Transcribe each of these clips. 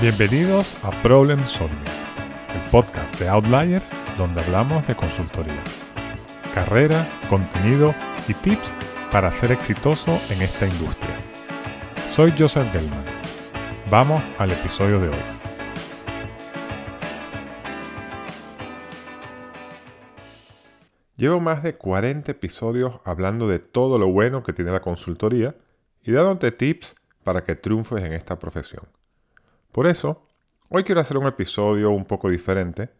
Bienvenidos a Problem Solving, el podcast de Outliers donde hablamos de consultoría, carrera, contenido y tips para ser exitoso en esta industria. Soy Joseph Gelman. Vamos al episodio de hoy. Llevo más de 40 episodios hablando de todo lo bueno que tiene la consultoría y dándote tips para que triunfes en esta profesión. Por eso, hoy quiero hacer un episodio un poco diferente,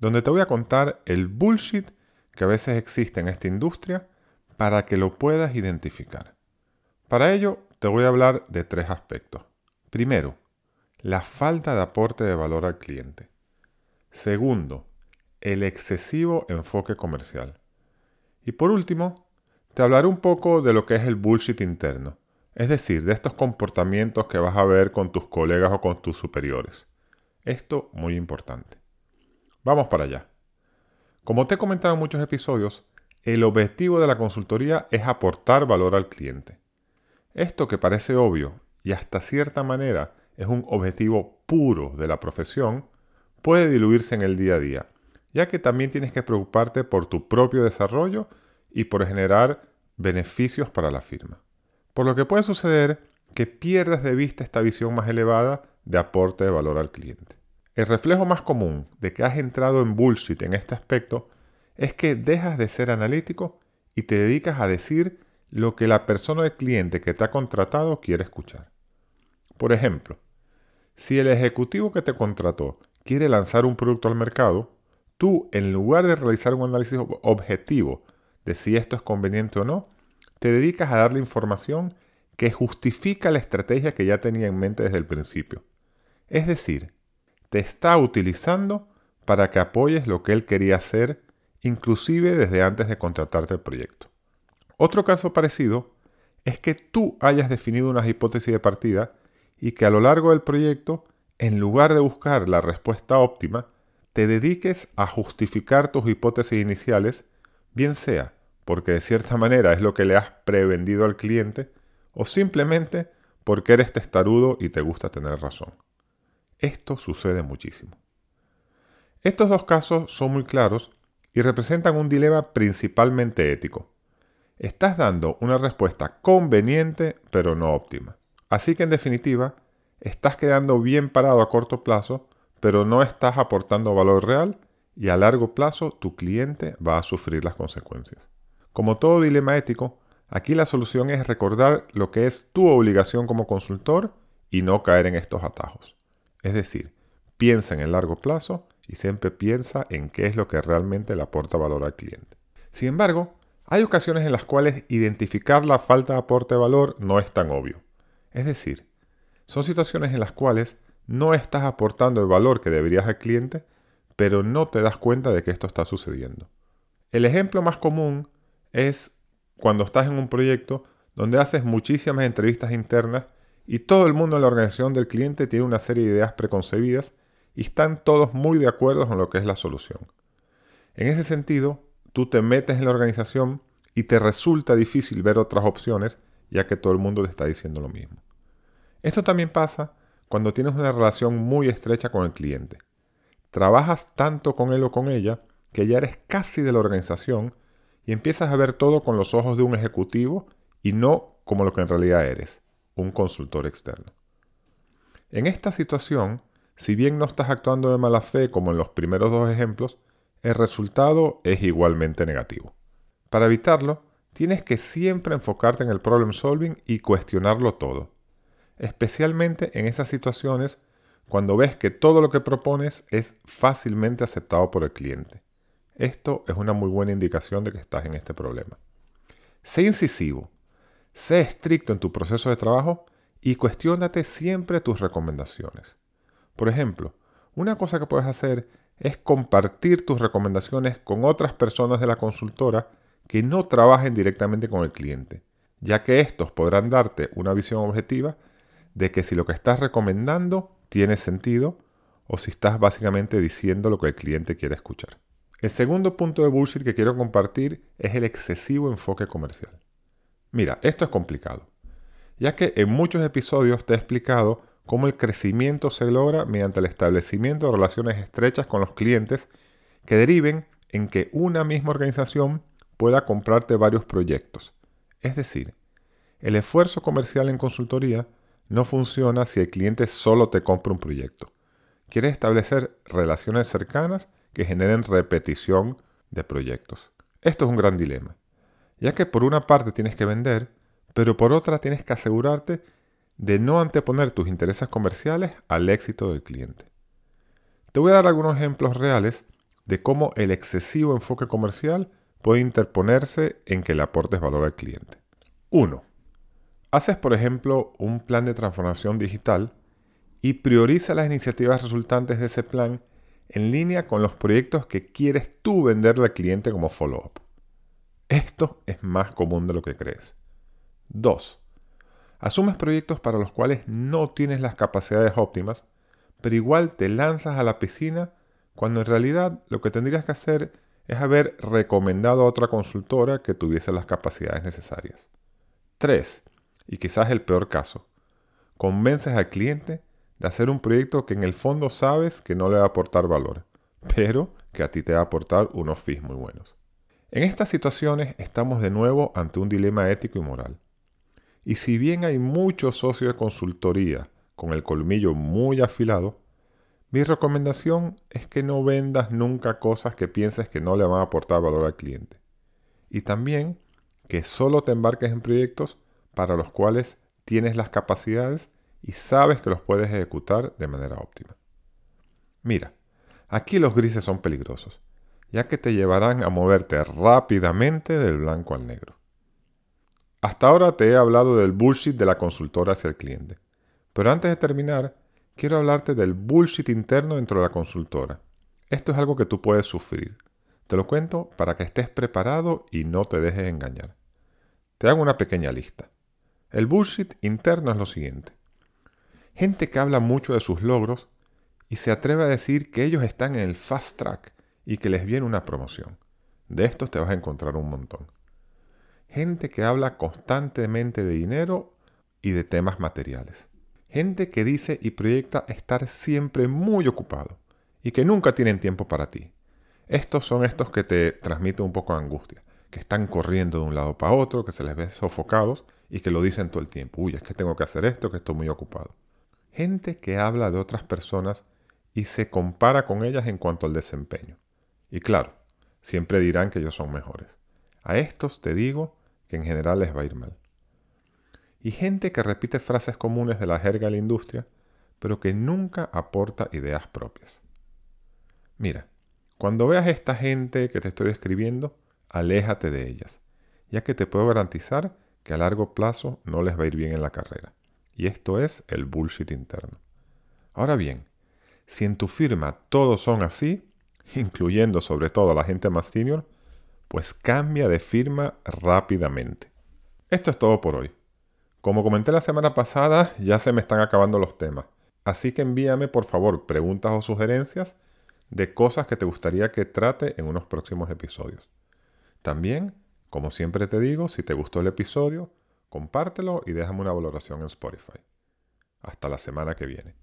donde te voy a contar el bullshit que a veces existe en esta industria para que lo puedas identificar. Para ello, te voy a hablar de tres aspectos. Primero, la falta de aporte de valor al cliente. Segundo, el excesivo enfoque comercial. Y por último, te hablaré un poco de lo que es el bullshit interno, es decir, de estos comportamientos que vas a ver con tus colegas o con tus superiores. Esto muy importante. Vamos para allá. Como te he comentado en muchos episodios, el objetivo de la consultoría es aportar valor al cliente. Esto que parece obvio y hasta cierta manera es un objetivo puro de la profesión, puede diluirse en el día a día, ya que también tienes que preocuparte por tu propio desarrollo y por generar beneficios para la firma. Por lo que puede suceder que pierdas de vista esta visión más elevada de aporte de valor al cliente. El reflejo más común de que has entrado en bullshit en este aspecto es que dejas de ser analítico y te dedicas a decir lo que la persona del cliente que te ha contratado quiere escuchar. Por ejemplo, si el ejecutivo que te contrató quiere lanzar un producto al mercado, tú en lugar de realizar un análisis objetivo de si esto es conveniente o no, te dedicas a darle información que justifica la estrategia que ya tenía en mente desde el principio. Es decir, te está utilizando para que apoyes lo que él quería hacer, inclusive desde antes de contratarte el proyecto. Otro caso parecido es que tú hayas definido unas hipótesis de partida y que a lo largo del proyecto, en lugar de buscar la respuesta óptima, te dediques a justificar tus hipótesis iniciales, bien sea porque de cierta manera es lo que le has prevendido al cliente, o simplemente porque eres testarudo y te gusta tener razón. Esto sucede muchísimo. Estos dos casos son muy claros y representan un dilema principalmente ético. Estás dando una respuesta conveniente pero no óptima. Así que en definitiva, estás quedando bien parado a corto plazo, pero no estás aportando valor real y a largo plazo tu cliente va a sufrir las consecuencias. Como todo dilema ético, aquí la solución es recordar lo que es tu obligación como consultor y no caer en estos atajos. Es decir, piensa en el largo plazo y siempre piensa en qué es lo que realmente le aporta valor al cliente. Sin embargo, hay ocasiones en las cuales identificar la falta de aporte de valor no es tan obvio. Es decir, son situaciones en las cuales no estás aportando el valor que deberías al cliente, pero no te das cuenta de que esto está sucediendo. El ejemplo más común es cuando estás en un proyecto donde haces muchísimas entrevistas internas y todo el mundo en la organización del cliente tiene una serie de ideas preconcebidas y están todos muy de acuerdo con lo que es la solución. En ese sentido, tú te metes en la organización y te resulta difícil ver otras opciones ya que todo el mundo te está diciendo lo mismo. Esto también pasa cuando tienes una relación muy estrecha con el cliente. Trabajas tanto con él o con ella que ya eres casi de la organización y empiezas a ver todo con los ojos de un ejecutivo y no como lo que en realidad eres, un consultor externo. En esta situación, si bien no estás actuando de mala fe como en los primeros dos ejemplos, el resultado es igualmente negativo. Para evitarlo, tienes que siempre enfocarte en el problem solving y cuestionarlo todo, especialmente en esas situaciones cuando ves que todo lo que propones es fácilmente aceptado por el cliente. Esto es una muy buena indicación de que estás en este problema. Sé incisivo, sé estricto en tu proceso de trabajo y cuestiónate siempre tus recomendaciones. Por ejemplo, una cosa que puedes hacer es compartir tus recomendaciones con otras personas de la consultora que no trabajen directamente con el cliente, ya que estos podrán darte una visión objetiva de que si lo que estás recomendando tiene sentido o si estás básicamente diciendo lo que el cliente quiere escuchar. El segundo punto de bullshit que quiero compartir es el excesivo enfoque comercial. Mira, esto es complicado, ya que en muchos episodios te he explicado cómo el crecimiento se logra mediante el establecimiento de relaciones estrechas con los clientes que deriven en que una misma organización pueda comprarte varios proyectos. Es decir, el esfuerzo comercial en consultoría no funciona si el cliente solo te compra un proyecto. Quieres establecer relaciones cercanas que generen repetición de proyectos. Esto es un gran dilema, ya que por una parte tienes que vender, pero por otra tienes que asegurarte de no anteponer tus intereses comerciales al éxito del cliente. Te voy a dar algunos ejemplos reales de cómo el excesivo enfoque comercial puede interponerse en que le aportes valor al cliente. 1. Haces, por ejemplo, un plan de transformación digital y prioriza las iniciativas resultantes de ese plan en línea con los proyectos que quieres tú venderle al cliente como follow-up. Esto es más común de lo que crees. 2. Asumes proyectos para los cuales no tienes las capacidades óptimas, pero igual te lanzas a la piscina cuando en realidad lo que tendrías que hacer es haber recomendado a otra consultora que tuviese las capacidades necesarias. 3. Y quizás el peor caso. Convences al cliente de hacer un proyecto que en el fondo sabes que no le va a aportar valor, pero que a ti te va a aportar unos fees muy buenos. En estas situaciones estamos de nuevo ante un dilema ético y moral. Y si bien hay muchos socios de consultoría con el colmillo muy afilado, mi recomendación es que no vendas nunca cosas que pienses que no le van a aportar valor al cliente. Y también que solo te embarques en proyectos para los cuales tienes las capacidades y sabes que los puedes ejecutar de manera óptima. Mira, aquí los grises son peligrosos, ya que te llevarán a moverte rápidamente del blanco al negro. Hasta ahora te he hablado del bullshit de la consultora hacia el cliente, pero antes de terminar, quiero hablarte del bullshit interno dentro de la consultora. Esto es algo que tú puedes sufrir. Te lo cuento para que estés preparado y no te dejes engañar. Te hago una pequeña lista. El bullshit interno es lo siguiente. Gente que habla mucho de sus logros y se atreve a decir que ellos están en el fast track y que les viene una promoción. De estos te vas a encontrar un montón. Gente que habla constantemente de dinero y de temas materiales. Gente que dice y proyecta estar siempre muy ocupado y que nunca tienen tiempo para ti. Estos son estos que te transmiten un poco de angustia, que están corriendo de un lado para otro, que se les ve sofocados y que lo dicen todo el tiempo. Uy, es que tengo que hacer esto, que estoy muy ocupado. Gente que habla de otras personas y se compara con ellas en cuanto al desempeño. Y claro, siempre dirán que ellos son mejores. A estos te digo que en general les va a ir mal y gente que repite frases comunes de la jerga de la industria, pero que nunca aporta ideas propias. Mira, cuando veas esta gente que te estoy describiendo, aléjate de ellas, ya que te puedo garantizar que a largo plazo no les va a ir bien en la carrera. Y esto es el bullshit interno. Ahora bien, si en tu firma todos son así, incluyendo sobre todo a la gente más senior, pues cambia de firma rápidamente. Esto es todo por hoy. Como comenté la semana pasada, ya se me están acabando los temas. Así que envíame por favor preguntas o sugerencias de cosas que te gustaría que trate en unos próximos episodios. También, como siempre te digo, si te gustó el episodio, compártelo y déjame una valoración en Spotify. Hasta la semana que viene.